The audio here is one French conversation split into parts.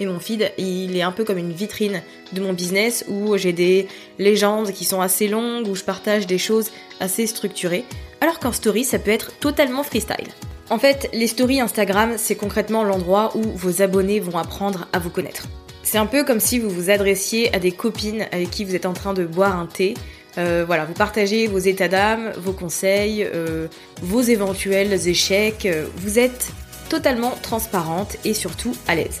Mais mon feed, il est un peu comme une vitrine de mon business où j'ai des légendes qui sont assez longues, où je partage des choses assez structurées. Alors qu'en story, ça peut être totalement freestyle. En fait, les stories Instagram, c'est concrètement l'endroit où vos abonnés vont apprendre à vous connaître. C'est un peu comme si vous vous adressiez à des copines avec qui vous êtes en train de boire un thé. Euh, voilà, vous partagez vos états d'âme, vos conseils, euh, vos éventuels échecs. Vous êtes totalement transparente et surtout à l'aise.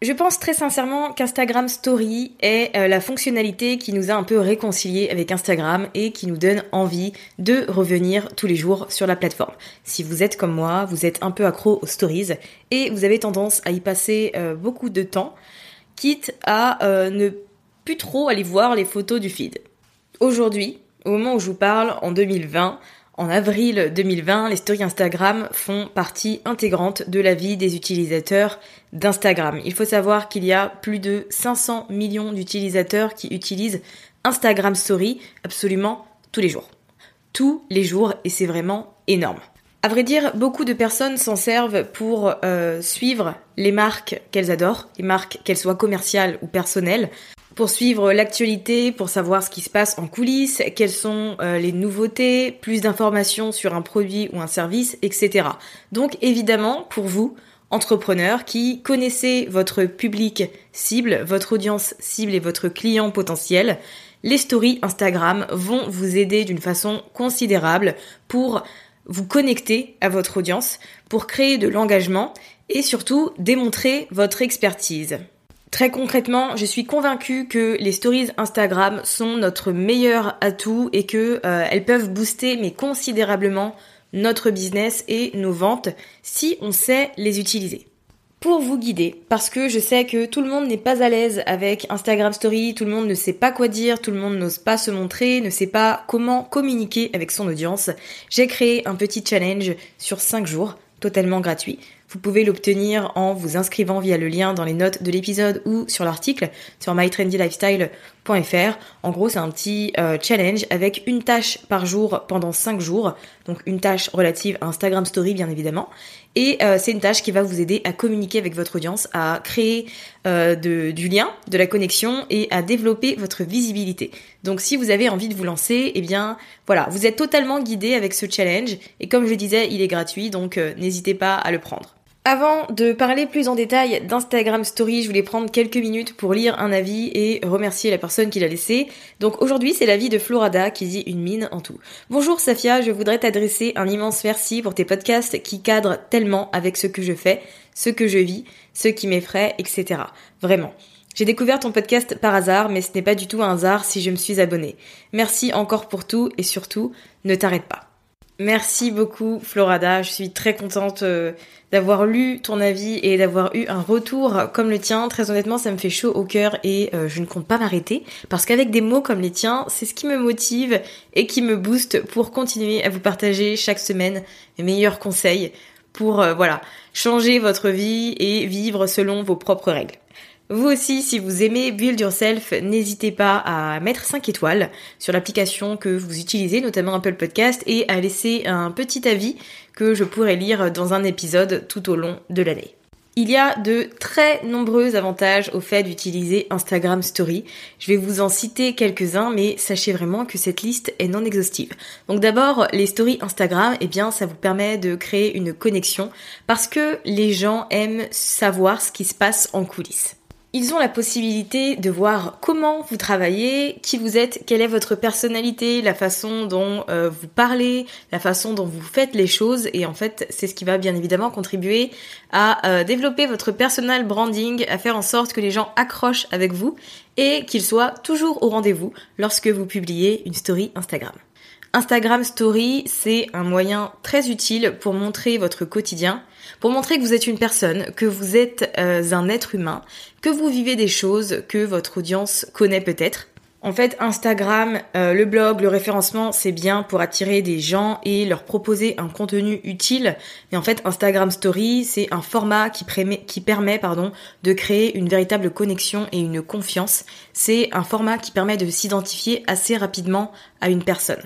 Je pense très sincèrement qu'Instagram Story est euh, la fonctionnalité qui nous a un peu réconciliés avec Instagram et qui nous donne envie de revenir tous les jours sur la plateforme. Si vous êtes comme moi, vous êtes un peu accro aux stories et vous avez tendance à y passer euh, beaucoup de temps, quitte à euh, ne plus trop aller voir les photos du feed. Aujourd'hui, au moment où je vous parle, en 2020, en avril 2020, les stories Instagram font partie intégrante de la vie des utilisateurs d'Instagram. Il faut savoir qu'il y a plus de 500 millions d'utilisateurs qui utilisent Instagram Story absolument tous les jours. Tous les jours et c'est vraiment énorme. À vrai dire, beaucoup de personnes s'en servent pour euh, suivre les marques qu'elles adorent, les marques qu'elles soient commerciales ou personnelles, pour suivre l'actualité, pour savoir ce qui se passe en coulisses, quelles sont euh, les nouveautés, plus d'informations sur un produit ou un service, etc. Donc évidemment, pour vous, entrepreneurs qui connaissez votre public cible, votre audience cible et votre client potentiel, les stories Instagram vont vous aider d'une façon considérable pour vous connecter à votre audience, pour créer de l'engagement et surtout démontrer votre expertise. Très concrètement, je suis convaincue que les stories Instagram sont notre meilleur atout et que euh, elles peuvent booster mais considérablement notre business et nos ventes si on sait les utiliser. Pour vous guider, parce que je sais que tout le monde n'est pas à l'aise avec Instagram Story, tout le monde ne sait pas quoi dire, tout le monde n'ose pas se montrer, ne sait pas comment communiquer avec son audience, j'ai créé un petit challenge sur 5 jours, totalement gratuit, vous pouvez l'obtenir en vous inscrivant via le lien dans les notes de l'épisode ou sur l'article sur mytrendylifestyle.fr. En gros, c'est un petit euh, challenge avec une tâche par jour pendant 5 jours. Donc une tâche relative à Instagram Story bien évidemment. Et euh, c'est une tâche qui va vous aider à communiquer avec votre audience, à créer euh, du lien, de la connexion et à développer votre visibilité. Donc si vous avez envie de vous lancer, eh bien voilà, vous êtes totalement guidé avec ce challenge. Et comme je disais, il est gratuit, donc n'hésitez pas à le prendre. Avant de parler plus en détail d'Instagram Story, je voulais prendre quelques minutes pour lire un avis et remercier la personne qui l'a laissé. Donc aujourd'hui, c'est l'avis de Florada qui dit une mine en tout. Bonjour Safia, je voudrais t'adresser un immense merci pour tes podcasts qui cadrent tellement avec ce que je fais, ce que je vis, ce qui m'effraie, etc. Vraiment. J'ai découvert ton podcast par hasard, mais ce n'est pas du tout un hasard si je me suis abonnée. Merci encore pour tout et surtout, ne t'arrête pas. Merci beaucoup Florada, je suis très contente euh, d'avoir lu ton avis et d'avoir eu un retour comme le tien. Très honnêtement, ça me fait chaud au cœur et euh, je ne compte pas m'arrêter parce qu'avec des mots comme les tiens, c'est ce qui me motive et qui me booste pour continuer à vous partager chaque semaine mes meilleurs conseils pour euh, voilà, changer votre vie et vivre selon vos propres règles. Vous aussi, si vous aimez Build Yourself, n'hésitez pas à mettre 5 étoiles sur l'application que vous utilisez, notamment Apple Podcast, et à laisser un petit avis que je pourrais lire dans un épisode tout au long de l'année. Il y a de très nombreux avantages au fait d'utiliser Instagram Story. Je vais vous en citer quelques-uns, mais sachez vraiment que cette liste est non exhaustive. Donc d'abord, les stories Instagram, eh bien, ça vous permet de créer une connexion parce que les gens aiment savoir ce qui se passe en coulisses. Ils ont la possibilité de voir comment vous travaillez, qui vous êtes, quelle est votre personnalité, la façon dont euh, vous parlez, la façon dont vous faites les choses. Et en fait, c'est ce qui va bien évidemment contribuer à euh, développer votre personal branding, à faire en sorte que les gens accrochent avec vous et qu'ils soient toujours au rendez-vous lorsque vous publiez une story Instagram. Instagram Story, c'est un moyen très utile pour montrer votre quotidien, pour montrer que vous êtes une personne, que vous êtes euh, un être humain, que vous vivez des choses que votre audience connaît peut-être. En fait, Instagram, euh, le blog, le référencement, c'est bien pour attirer des gens et leur proposer un contenu utile. Mais en fait, Instagram Story, c'est un format qui, qui permet pardon, de créer une véritable connexion et une confiance. C'est un format qui permet de s'identifier assez rapidement à une personne.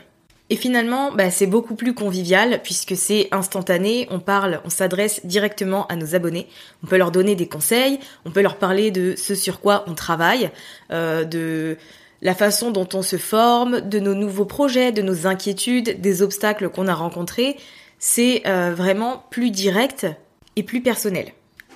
Et finalement, bah, c'est beaucoup plus convivial puisque c'est instantané, on parle, on s'adresse directement à nos abonnés, on peut leur donner des conseils, on peut leur parler de ce sur quoi on travaille, euh, de la façon dont on se forme, de nos nouveaux projets, de nos inquiétudes, des obstacles qu'on a rencontrés. C'est euh, vraiment plus direct et plus personnel.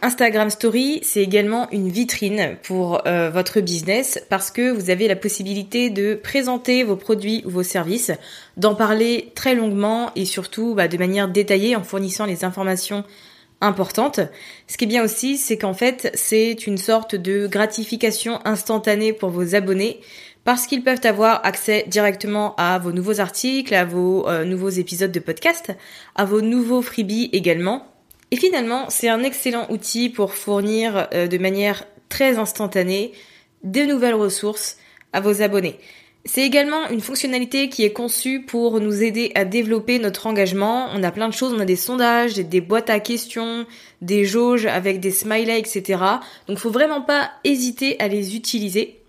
Instagram Story, c'est également une vitrine pour euh, votre business parce que vous avez la possibilité de présenter vos produits ou vos services, d'en parler très longuement et surtout bah, de manière détaillée en fournissant les informations importantes. Ce qui est bien aussi, c'est qu'en fait, c'est une sorte de gratification instantanée pour vos abonnés parce qu'ils peuvent avoir accès directement à vos nouveaux articles, à vos euh, nouveaux épisodes de podcast, à vos nouveaux freebies également et finalement, c'est un excellent outil pour fournir euh, de manière très instantanée des nouvelles ressources à vos abonnés. C'est également une fonctionnalité qui est conçue pour nous aider à développer notre engagement. On a plein de choses, on a des sondages, des, boîtes à questions, des jauges avec des smileys, etc. Donc faut vraiment pas hésiter à les utiliser.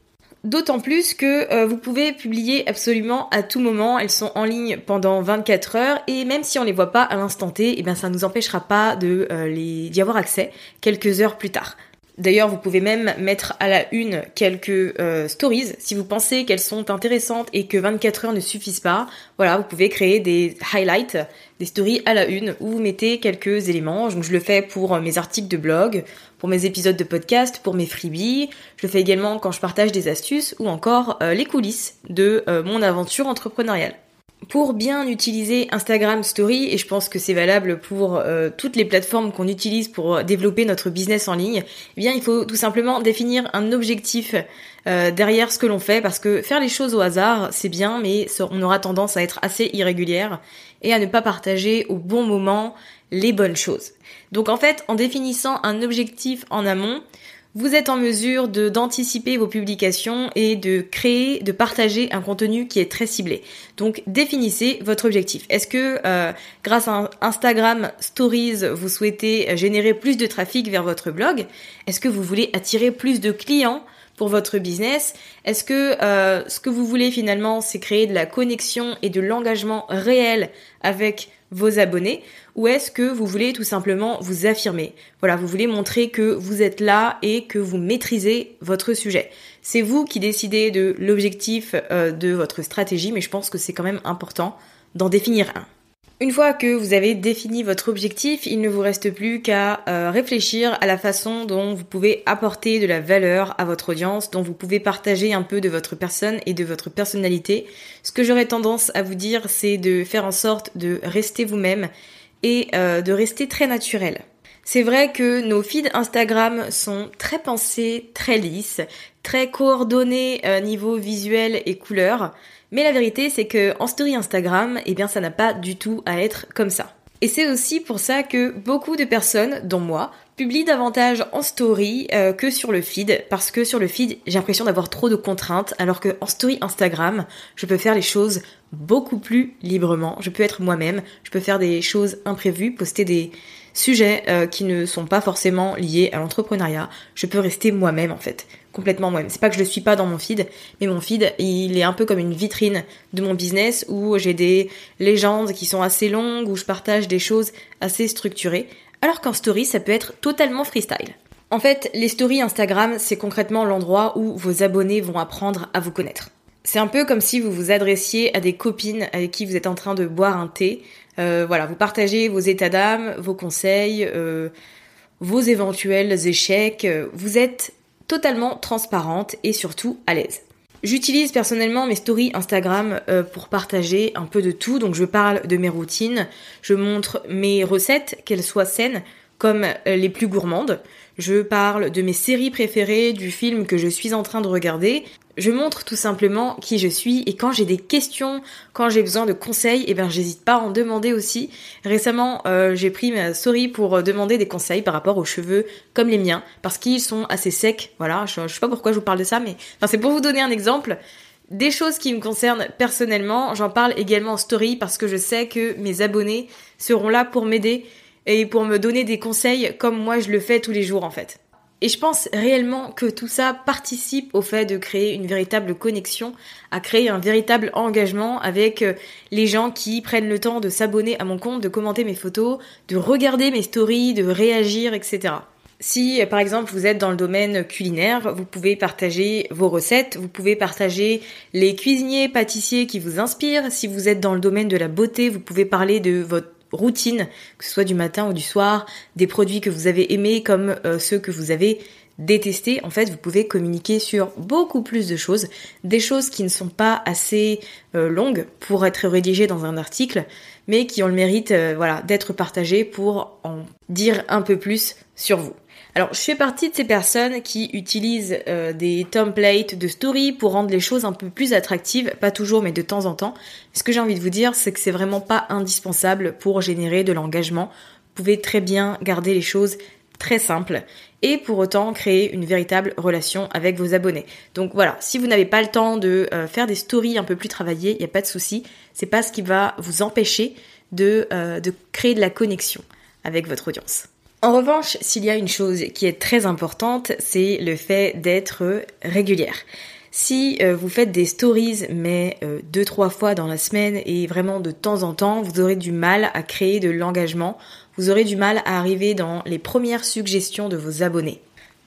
D'autant plus que euh, vous pouvez publier absolument à tout moment, elles sont en ligne pendant 24 heures et même si on les voit pas à l'instant T, eh bien ça nous empêchera pas de euh, les d'y avoir accès quelques heures plus tard. D'ailleurs, vous pouvez même mettre à la une quelques euh, stories si vous pensez qu'elles sont intéressantes et que 24 heures ne suffisent pas. Voilà, vous pouvez créer des highlights, des stories à la une où vous mettez quelques éléments. Donc je le fais pour mes articles de blog, pour mes épisodes de podcast, pour mes freebies. Je le fais également quand je partage des astuces ou encore euh, les coulisses de euh, mon aventure entrepreneuriale. Pour bien utiliser Instagram Story, et je pense que c'est valable pour euh, toutes les plateformes qu'on utilise pour développer notre business en ligne, eh bien il faut tout simplement définir un objectif euh, derrière ce que l'on fait, parce que faire les choses au hasard, c'est bien, mais on aura tendance à être assez irrégulière et à ne pas partager au bon moment les bonnes choses. Donc en fait, en définissant un objectif en amont, vous êtes en mesure de d'anticiper vos publications et de créer, de partager un contenu qui est très ciblé. Donc définissez votre objectif. Est-ce que euh, grâce à Instagram Stories, vous souhaitez générer plus de trafic vers votre blog? Est-ce que vous voulez attirer plus de clients? Pour votre business Est-ce que euh, ce que vous voulez finalement, c'est créer de la connexion et de l'engagement réel avec vos abonnés? Ou est-ce que vous voulez tout simplement vous affirmer? Voilà, vous voulez montrer que vous êtes là et que vous maîtrisez votre sujet. C'est vous qui décidez de l'objectif euh, de votre stratégie, mais je pense que c'est quand même important d'en définir un. Une fois que vous avez défini votre objectif, il ne vous reste plus qu'à euh, réfléchir à la façon dont vous pouvez apporter de la valeur à votre audience, dont vous pouvez partager un peu de votre personne et de votre personnalité. Ce que j'aurais tendance à vous dire, c'est de faire en sorte de rester vous-même et euh, de rester très naturel. C'est vrai que nos feeds Instagram sont très pensés, très lisses, très coordonnés euh, niveau visuel et couleur. Mais la vérité, c'est que en story Instagram, eh bien, ça n'a pas du tout à être comme ça. Et c'est aussi pour ça que beaucoup de personnes, dont moi, publient davantage en story euh, que sur le feed, parce que sur le feed, j'ai l'impression d'avoir trop de contraintes, alors que en story Instagram, je peux faire les choses beaucoup plus librement, je peux être moi-même, je peux faire des choses imprévues, poster des sujets euh, qui ne sont pas forcément liés à l'entrepreneuriat, je peux rester moi-même en fait complètement moi-même. C'est pas que je le suis pas dans mon feed, mais mon feed, il est un peu comme une vitrine de mon business où j'ai des légendes qui sont assez longues, où je partage des choses assez structurées, alors qu'en story, ça peut être totalement freestyle. En fait, les stories Instagram, c'est concrètement l'endroit où vos abonnés vont apprendre à vous connaître. C'est un peu comme si vous vous adressiez à des copines avec qui vous êtes en train de boire un thé. Euh, voilà, vous partagez vos états d'âme, vos conseils, euh, vos éventuels échecs. Vous êtes totalement transparente et surtout à l'aise. J'utilise personnellement mes stories Instagram euh, pour partager un peu de tout. Donc je parle de mes routines, je montre mes recettes, qu'elles soient saines comme les plus gourmandes. Je parle de mes séries préférées, du film que je suis en train de regarder. Je montre tout simplement qui je suis et quand j'ai des questions, quand j'ai besoin de conseils, eh ben j'hésite pas à en demander aussi. Récemment, euh, j'ai pris ma story pour euh, demander des conseils par rapport aux cheveux comme les miens parce qu'ils sont assez secs. Voilà, je, je, sais pas pourquoi je vous parle de ça, mais c'est pour vous donner un exemple. Des choses qui me concernent personnellement, j'en parle également en story parce que je sais que mes abonnés seront là pour m'aider et pour me donner des conseils comme moi je le fais tous les jours en fait. Et je pense réellement que tout ça participe au fait de créer une véritable connexion, à créer un véritable engagement avec euh, les gens qui prennent le temps de s'abonner à mon compte, de commenter mes photos, de regarder mes stories, de réagir, etc. Si par exemple vous êtes dans le domaine culinaire, vous pouvez partager vos recettes, vous pouvez partager les cuisiniers, pâtissiers qui vous inspirent. Si vous êtes dans le domaine de la beauté, vous pouvez parler de votre routine, que ce soit du matin ou du soir, des produits que vous avez aimés comme euh, ceux que vous avez détestés. En fait, vous pouvez communiquer sur beaucoup plus de choses, des choses qui ne sont pas assez euh, longues pour être rédigées dans un article, mais qui ont le mérite euh, voilà, d'être partagées pour en dire un peu plus sur vous. Alors, je fais partie de ces personnes qui utilisent euh, des templates de story pour rendre les choses un peu plus attractives, pas toujours, mais de temps en temps. Ce que j'ai envie de vous dire, c'est que c'est vraiment pas indispensable pour générer de l'engagement. Vous pouvez très bien garder les choses très simples et pour autant créer une véritable relation avec vos abonnés. Donc voilà, si vous n'avez pas le temps de euh, faire des stories un peu plus travaillées, il n'y a pas de souci. C'est pas ce qui va vous empêcher de, euh, de créer de la connexion avec votre audience. En revanche, s'il y a une chose qui est très importante, c'est le fait d'être régulière. Si euh, vous faites des stories mais euh, deux trois fois dans la semaine et vraiment de temps en temps, vous aurez du mal à créer de l'engagement, vous aurez du mal à arriver dans les premières suggestions de vos abonnés.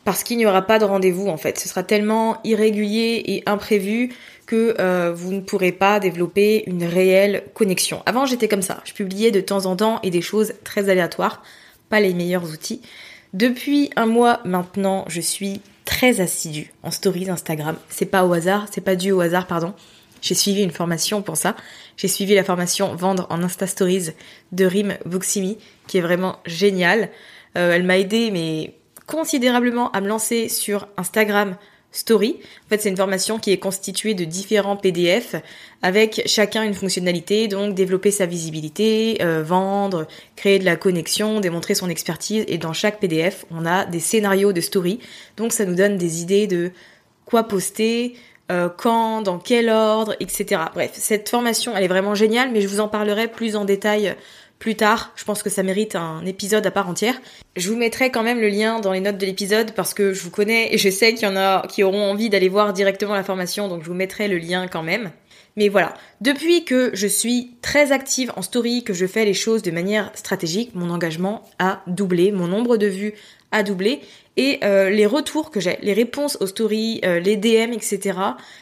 Parce qu'il n'y aura pas de rendez-vous en fait, ce sera tellement irrégulier et imprévu que euh, vous ne pourrez pas développer une réelle connexion. Avant j'étais comme ça, je publiais de temps en temps et des choses très aléatoires pas les meilleurs outils. Depuis un mois maintenant, je suis très assidue en stories Instagram. C'est pas au hasard, c'est pas dû au hasard, pardon. J'ai suivi une formation pour ça. J'ai suivi la formation Vendre en Insta Stories de Rim Buximi, qui est vraiment géniale. Euh, elle m'a aidé, mais considérablement à me lancer sur Instagram Story. En fait, c'est une formation qui est constituée de différents PDF avec chacun une fonctionnalité, donc développer sa visibilité, euh, vendre, créer de la connexion, démontrer son expertise. Et dans chaque PDF, on a des scénarios de story. Donc ça nous donne des idées de quoi poster, euh, quand, dans quel ordre, etc. Bref, cette formation, elle est vraiment géniale, mais je vous en parlerai plus en détail plus tard. Je pense que ça mérite un épisode à part entière. Je vous mettrai quand même le lien dans les notes de l'épisode parce que je vous connais et je sais qu'il y en a qui auront envie d'aller voir directement la formation, donc je vous mettrai le lien quand même. Mais voilà, depuis que je suis très active en story, que je fais les choses de manière stratégique, mon engagement a doublé, mon nombre de vues a doublé et euh, les retours que j'ai, les réponses aux stories, euh, les DM, etc.,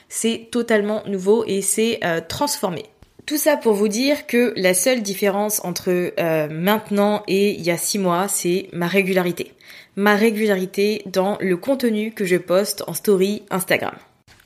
c'est totalement nouveau et c'est euh, transformé Tout ça pour vous dire que la seule différence entre maintenant et il y a six mois, c'est ma régularité. Ma régularité dans le contenu que je poste en story Instagram.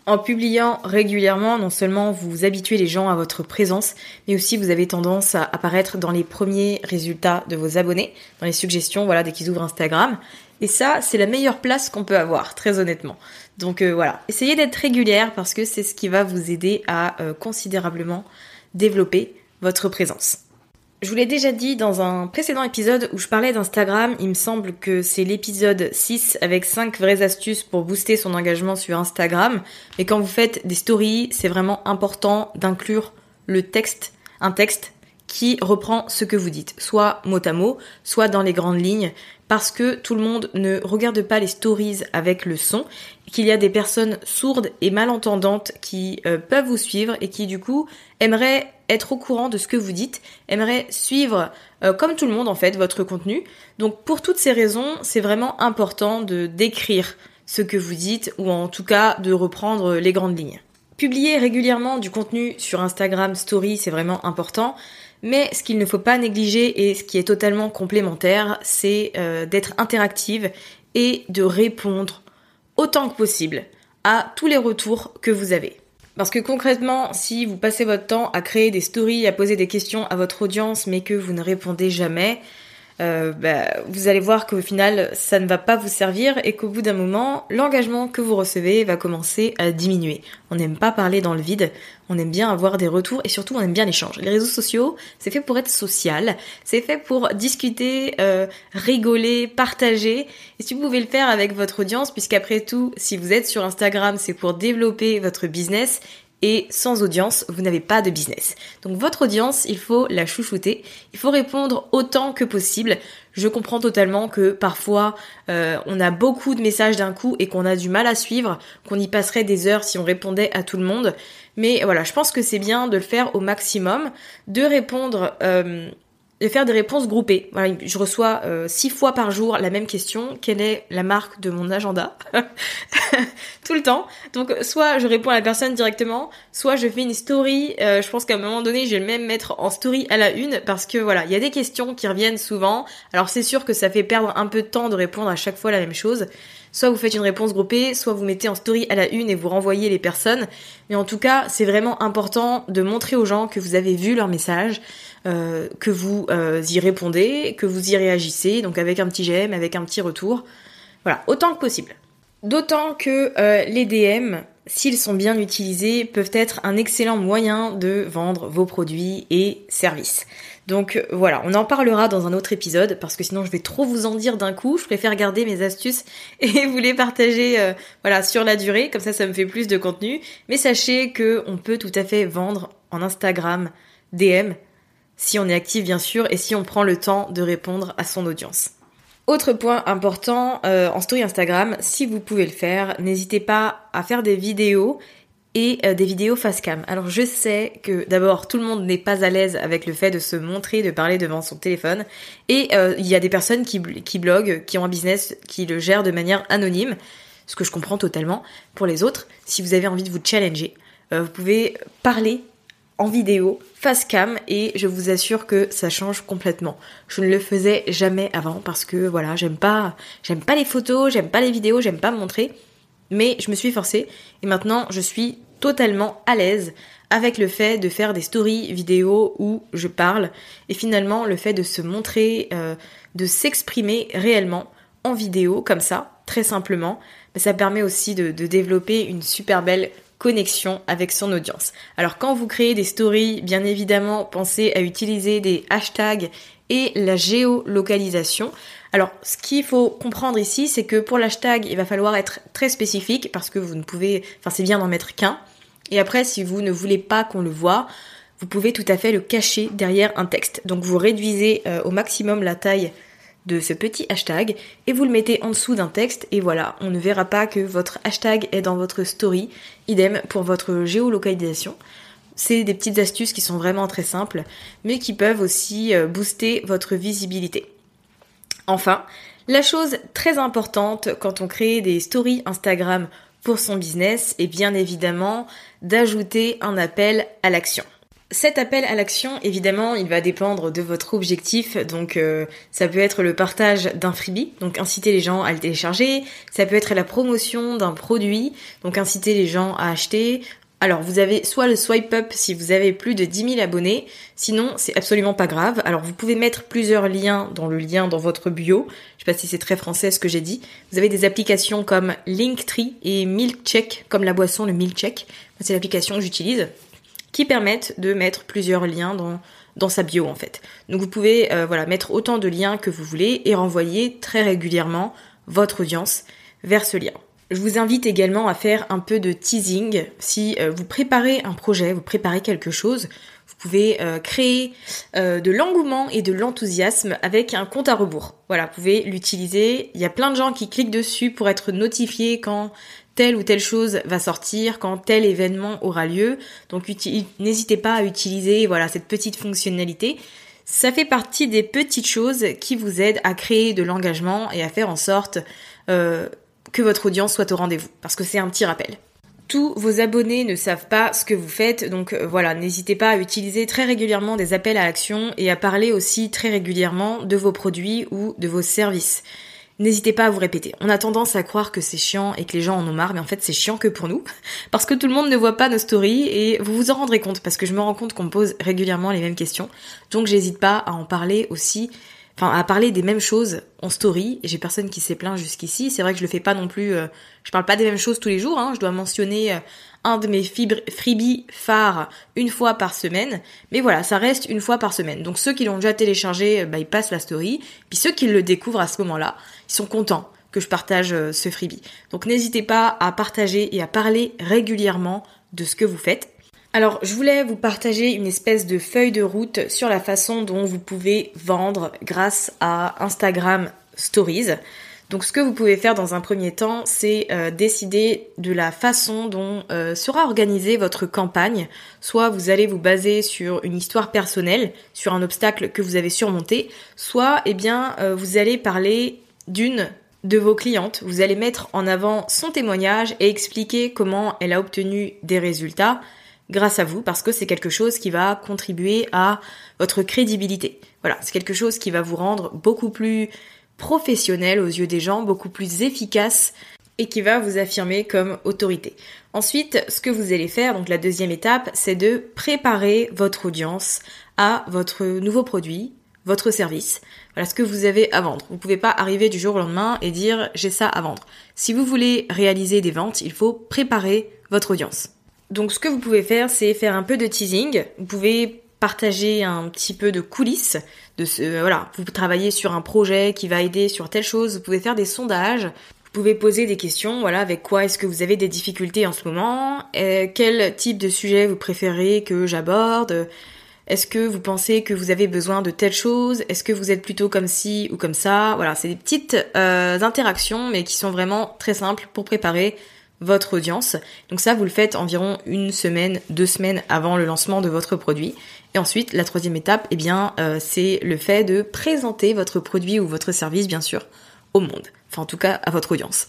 En publiant régulièrement, non seulement vous habituez les gens à votre présence, mais aussi vous avez tendance à apparaître dans les premiers résultats de vos abonnés, dans les suggestions, voilà, dès qu'ils ouvrent Instagram. Et ça, c'est la meilleure place qu'on peut avoir, très honnêtement. Donc euh, voilà, essayez d'être régulière parce que c'est ce qui va vous aider à euh, considérablement développer votre présence. Je vous l'ai déjà dit dans un précédent épisode où je parlais d'Instagram, il me semble que c'est l'épisode 6 avec 5 vraies astuces pour booster son engagement sur Instagram. Mais quand vous faites des stories, c'est vraiment important d'inclure le texte, un texte qui reprend ce que vous dites, soit mot à mot, soit dans les grandes lignes, parce que tout le monde ne regarde pas les stories avec le son, qu'il y a des personnes sourdes et malentendantes qui euh, peuvent vous suivre et qui du coup aimeraient être au courant de ce que vous dites, aimeraient suivre euh, comme tout le monde en fait votre contenu. Donc pour toutes ces raisons, c'est vraiment important de décrire ce que vous dites ou en tout cas de reprendre les grandes lignes. Publier régulièrement du contenu sur Instagram Story, c'est vraiment important. Mais ce qu'il ne faut pas négliger et ce qui est totalement complémentaire, c'est euh, d'être interactive et de répondre autant que possible à tous les retours que vous avez. Parce que concrètement, si vous passez votre temps à créer des stories, à poser des questions à votre audience, mais que vous ne répondez jamais, euh, bah, vous allez voir qu'au final, ça ne va pas vous servir et qu'au bout d'un moment, l'engagement que vous recevez va commencer à diminuer. On n'aime pas parler dans le vide, on aime bien avoir des retours et surtout on aime bien l'échange. Les réseaux sociaux, c'est fait pour être social, c'est fait pour discuter, euh, rigoler, partager. Et si vous pouvez le faire avec votre audience, puisqu'après tout, si vous êtes sur Instagram, c'est pour développer votre business et sans audience, vous n'avez pas de business. Donc votre audience, il faut la chouchouter, il faut répondre autant que possible. Je comprends totalement que parfois euh, on a beaucoup de messages d'un coup et qu'on a du mal à suivre, qu'on y passerait des heures si on répondait à tout le monde. Mais voilà, je pense que c'est bien de le faire au maximum, de répondre euh, de faire des réponses groupées. Voilà, je reçois euh, six fois par jour la même question. Quelle est la marque de mon agenda Tout le temps. Donc, soit je réponds à la personne directement, soit je fais une story. Euh, je pense qu'à un moment donné, je vais le même mettre en story à la une parce que voilà, il y a des questions qui reviennent souvent. Alors, c'est sûr que ça fait perdre un peu de temps de répondre à chaque fois la même chose. Soit vous faites une réponse groupée, soit vous mettez en story à la une et vous renvoyez les personnes. Mais en tout cas, c'est vraiment important de montrer aux gens que vous avez vu leur message, euh, que vous euh, y répondez, que vous y réagissez, donc avec un petit j'aime, avec un petit retour. Voilà, autant que possible. D'autant que euh, les DM, s'ils sont bien utilisés, peuvent être un excellent moyen de vendre vos produits et services. Donc voilà, on en parlera dans un autre épisode parce que sinon je vais trop vous en dire d'un coup. Je préfère garder mes astuces et vous les partager euh, voilà sur la durée, comme ça ça me fait plus de contenu. Mais sachez que on peut tout à fait vendre en Instagram DM si on est actif bien sûr et si on prend le temps de répondre à son audience. Autre point important euh, en story Instagram, si vous pouvez le faire, n'hésitez pas à faire des vidéos et euh, des vidéos face cam. Alors je sais que d'abord tout le monde n'est pas à l'aise avec le fait de se montrer, de parler devant son téléphone et euh, il y a des personnes qui, bloguent, qui ont un business, qui le gèrent de manière anonyme, ce que je comprends totalement. Pour les autres, si vous avez envie de vous challenger, euh, vous pouvez parler en vidéo, face cam, et je vous assure que ça change complètement. Je ne le faisais jamais avant parce que voilà, j'aime pas, j'aime pas les photos, j'aime pas les vidéos, j'aime pas me montrer mais je me suis forcée et maintenant je suis totalement à l'aise avec le fait de faire des stories vidéo où je parle et finalement le fait de se montrer, euh, de s'exprimer réellement en vidéo comme ça, très simplement, bah, ça permet aussi de développer une super belle connexion avec son audience. Alors quand vous créez des stories, bien évidemment, pensez à utiliser des hashtags et la géolocalisation. Alors, ce qu'il faut comprendre ici, c'est que pour l'hashtag, il va falloir être très spécifique parce que vous ne pouvez, enfin, c'est bien d'en mettre qu'un. Et après, si vous ne voulez pas qu'on le voit, vous pouvez tout à fait le cacher derrière un texte. Donc, vous réduisez euh, au maximum la taille de ce petit hashtag et vous le mettez en dessous d'un texte et voilà, on ne verra pas que votre hashtag est dans votre story. Idem pour votre géolocalisation. C'est des petites astuces qui sont vraiment très simples, mais qui peuvent aussi euh, booster votre visibilité. Enfin, la chose très importante quand on crée des stories Instagram pour son business est bien évidemment d'ajouter un appel à l'action. Cet appel à l'action, évidemment, il va dépendre de votre objectif. Donc, euh, ça peut être le partage d'un freebie, donc inciter les gens à le télécharger. Ça peut être la promotion d'un produit, donc inciter les gens à acheter. Alors, vous avez soit le swipe up si vous avez plus de 10 000 abonnés. Sinon, c'est absolument pas grave. Alors, vous pouvez mettre plusieurs liens dans le lien dans votre bio. Je sais pas si c'est très français ce que j'ai dit. Vous avez des applications comme Linktree et Milkcheck, comme la boisson, le Milkcheck. C'est l'application que j'utilise qui permettent de mettre plusieurs liens dans, dans sa bio en fait. Donc vous pouvez euh, voilà mettre autant de liens que vous voulez et renvoyer très régulièrement votre audience vers ce lien. Je vous invite également à faire un peu de teasing. Si euh, vous préparez un projet, vous préparez quelque chose, vous pouvez euh, créer de l'engouement et de l'enthousiasme avec un compte à rebours. Voilà, vous pouvez l'utiliser. Il y a plein de gens qui cliquent dessus pour être notifiés quand telle ou telle chose va sortir, quand tel événement aura lieu. Donc n'hésitez pas à utiliser voilà cette petite fonctionnalité. Ça fait partie des petites choses qui vous aident à créer de l'engagement et à faire en sorte euh, que votre audience soit au rendez-vous. Parce que c'est un petit rappel. Tous vos abonnés ne savent pas ce que vous faites, donc euh, voilà, n'hésitez pas à utiliser très régulièrement des appels à l'action et à parler aussi très régulièrement de vos produits ou de vos services. N'hésitez pas à vous répéter. On a tendance à croire que c'est chiant et que les gens en ont marre, mais en fait c'est chiant que pour nous, parce que tout le monde ne voit pas nos stories et vous vous en rendrez compte, parce que je me rends compte qu'on me pose régulièrement les mêmes questions, donc j'hésite pas à en parler aussi, enfin à parler des mêmes choses en story, et j'ai personne qui s'est plaint jusqu'ici, c'est vrai que je le fais pas non plus, euh, je parle pas des mêmes choses tous les jours, hein. je dois mentionner euh, un de mes freebies phares une fois par semaine. Mais voilà, ça reste une fois par semaine. Donc ceux qui l'ont déjà téléchargé, bah, ils passent la story. Puis ceux qui le découvrent à ce moment-là, ils sont contents que je partage euh, ce freebie. Donc n'hésitez pas à partager et à parler régulièrement de ce que vous faites. Alors, je voulais vous partager une espèce de feuille de route sur la façon dont vous pouvez vendre grâce à Instagram Stories. Donc ce que vous pouvez faire dans un premier temps, c'est euh, décider de la façon dont euh, sera organisée votre campagne. Soit vous allez vous baser sur une histoire personnelle, sur un obstacle que vous avez surmonté, soit eh bien euh, vous allez parler d'une de vos clientes, vous allez mettre en avant son témoignage et expliquer comment elle a obtenu des résultats grâce à vous parce que c'est quelque chose qui va contribuer à votre crédibilité. Voilà, c'est quelque chose qui va vous rendre beaucoup plus professionnel aux yeux des gens, beaucoup plus efficace et qui va vous affirmer comme autorité. Ensuite, ce que vous allez faire, donc la deuxième étape, c'est de préparer votre audience à votre nouveau produit, votre service. Voilà ce que vous avez à vendre. Vous ne pouvez pas arriver du jour au lendemain et dire j'ai ça à vendre. Si vous voulez réaliser des ventes, il faut préparer votre audience. Donc ce que vous pouvez faire, c'est faire un peu de teasing. Vous pouvez partager un petit peu de coulisses de ce voilà, vous travaillez sur un projet qui va aider sur telle chose, vous pouvez faire des sondages, vous pouvez poser des questions, voilà, avec quoi est-ce que vous avez des difficultés en ce moment, euh, quel type de sujet vous préférez que j'aborde, est-ce que vous pensez que vous avez besoin de telle chose? Est-ce que vous êtes plutôt comme ci ou comme ça? Voilà, c'est des petites euh, interactions, mais qui sont vraiment très simples pour préparer votre audience. Donc ça, vous le faites environ une semaine, deux semaines avant le lancement de votre produit. Et ensuite, la troisième étape, eh bien, euh, c'est le fait de présenter votre produit ou votre service, bien sûr, au monde. Enfin, en tout cas, à votre audience.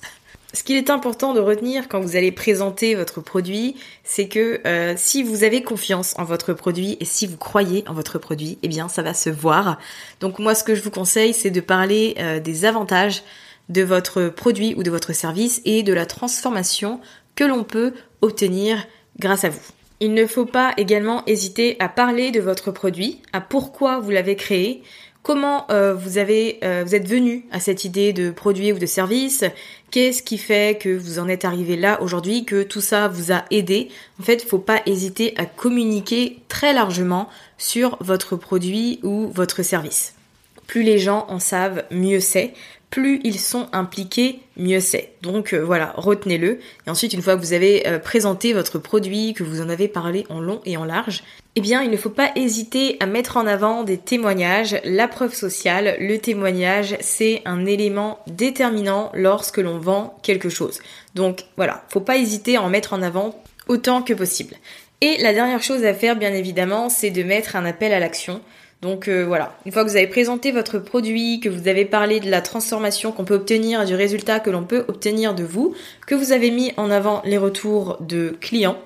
Ce qu'il est important de retenir quand vous allez présenter votre produit, c'est que euh, si vous avez confiance en votre produit et si vous croyez en votre produit, eh bien ça va se voir. Donc moi ce que je vous conseille c'est de parler euh, des avantages de votre produit ou de votre service et de la transformation que l'on peut obtenir grâce à vous. Il ne faut pas également hésiter à parler de votre produit, à pourquoi vous l'avez créé, comment euh, euh, vous êtes venu à cette idée de produit ou de service, qu'est-ce qui fait que vous en êtes arrivé là aujourd'hui, que tout ça vous a aidé. En fait, il ne faut pas hésiter à communiquer très largement sur votre produit ou votre service. Plus les gens en savent, mieux c'est plus ils sont impliqués, mieux c'est. Donc euh, voilà, retenez-le. Et ensuite, une fois que vous avez euh, présenté votre produit, que vous en avez parlé en long et en large, eh bien, il ne faut pas hésiter à mettre en avant des témoignages. La preuve sociale, le témoignage, c'est un élément déterminant lorsque l'on vend quelque chose. Donc voilà, faut pas hésiter à en mettre en avant autant que possible. Et la dernière chose à faire, bien évidemment, c'est de mettre un appel à l'action. Donc euh, voilà, une fois que vous avez présenté votre produit, que vous avez parlé de la transformation qu'on peut obtenir du résultat que l'on peut obtenir de vous, que vous avez mis en avant les retours de clients,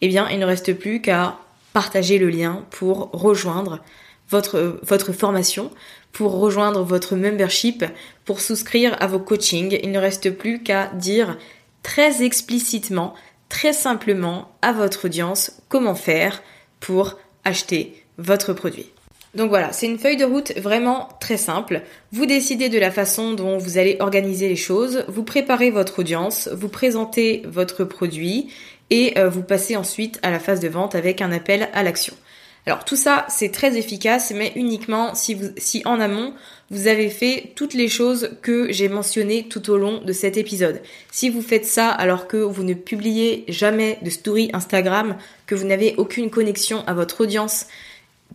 eh bien il ne reste plus qu'à partager le lien pour rejoindre votre, votre formation, pour rejoindre votre membership, pour souscrire à vos coachings. Il ne reste plus qu'à dire très explicitement, très simplement à votre audience comment faire pour acheter votre produit. Donc voilà, c'est une feuille de route vraiment très simple. Vous décidez de la façon dont vous allez organiser les choses, vous préparez votre audience, vous présentez votre produit et euh, vous passez ensuite à la phase de vente avec un appel à l'action. Alors tout ça, c'est très efficace, mais uniquement si, si en amont, vous avez fait toutes les choses que j'ai mentionnées tout au long de cet épisode. Si vous faites ça alors que vous ne publiez jamais de story Instagram, que vous n'avez aucune connexion à votre audience,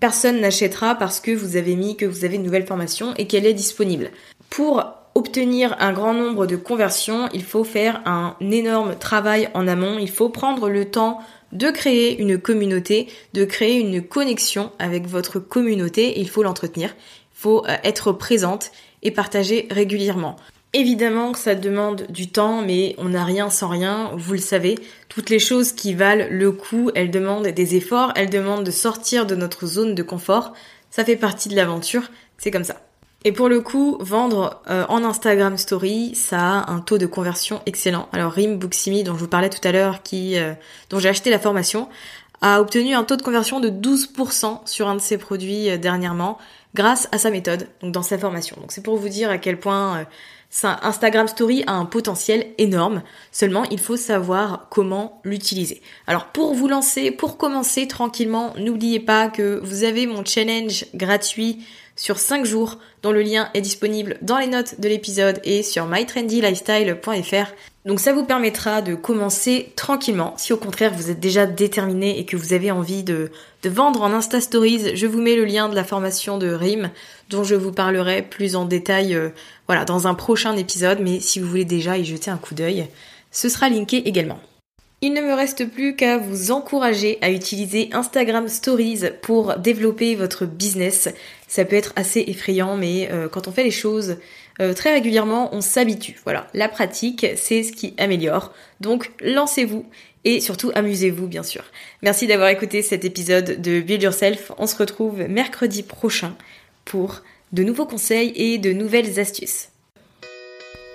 personne n'achètera parce que vous avez mis que vous avez une nouvelle formation et qu'elle est disponible. Pour obtenir un grand nombre de conversions, il faut faire un énorme travail en amont, il faut prendre le temps de créer une communauté, de créer une connexion avec votre communauté, il faut l'entretenir, il faut euh, être présente et partager régulièrement. Évidemment que ça demande du temps, mais on n'a rien sans rien, vous le savez. Toutes les choses qui valent le coup, elles demandent des efforts, elles demandent de sortir de notre zone de confort. Ça fait partie de l'aventure, c'est comme ça. Et pour le coup, vendre euh, en Instagram Story, ça a un taux de conversion excellent. Alors Rim Booksimi, dont je vous parlais tout à l'heure, qui, euh, dont j'ai acheté la formation, a obtenu un taux de conversion de 12% sur un de ses produits euh, dernièrement, grâce à sa méthode, donc dans sa formation. Donc c'est pour vous dire à quel point Instagram Story a un potentiel énorme. Seulement, il faut savoir comment l'utiliser. Alors pour vous lancer, pour commencer tranquillement, n'oubliez pas que vous avez mon challenge gratuit sur 5 jours dont le lien est disponible dans les notes de l'épisode et sur mytrendylifestyle.fr. Donc ça vous permettra de commencer tranquillement. Si au contraire vous êtes déjà déterminé et que vous avez envie de, vendre en Insta Stories, je vous mets le lien de la formation de RIM dont je vous parlerai plus en détail euh, voilà, dans un prochain épisode. Mais si vous voulez déjà y jeter un coup d'œil, ce sera linké également. Il ne me reste plus qu'à vous encourager à utiliser Instagram Stories pour développer votre business. Ça peut être assez effrayant, mais euh, quand on fait les choses euh, très régulièrement, on s'habitue. Voilà, la pratique, c'est ce qui améliore. Donc lancez-vous et surtout amusez-vous bien sûr. Merci d'avoir écouté cet épisode de Build Yourself. On se retrouve mercredi prochain pour de nouveaux conseils et de nouvelles astuces.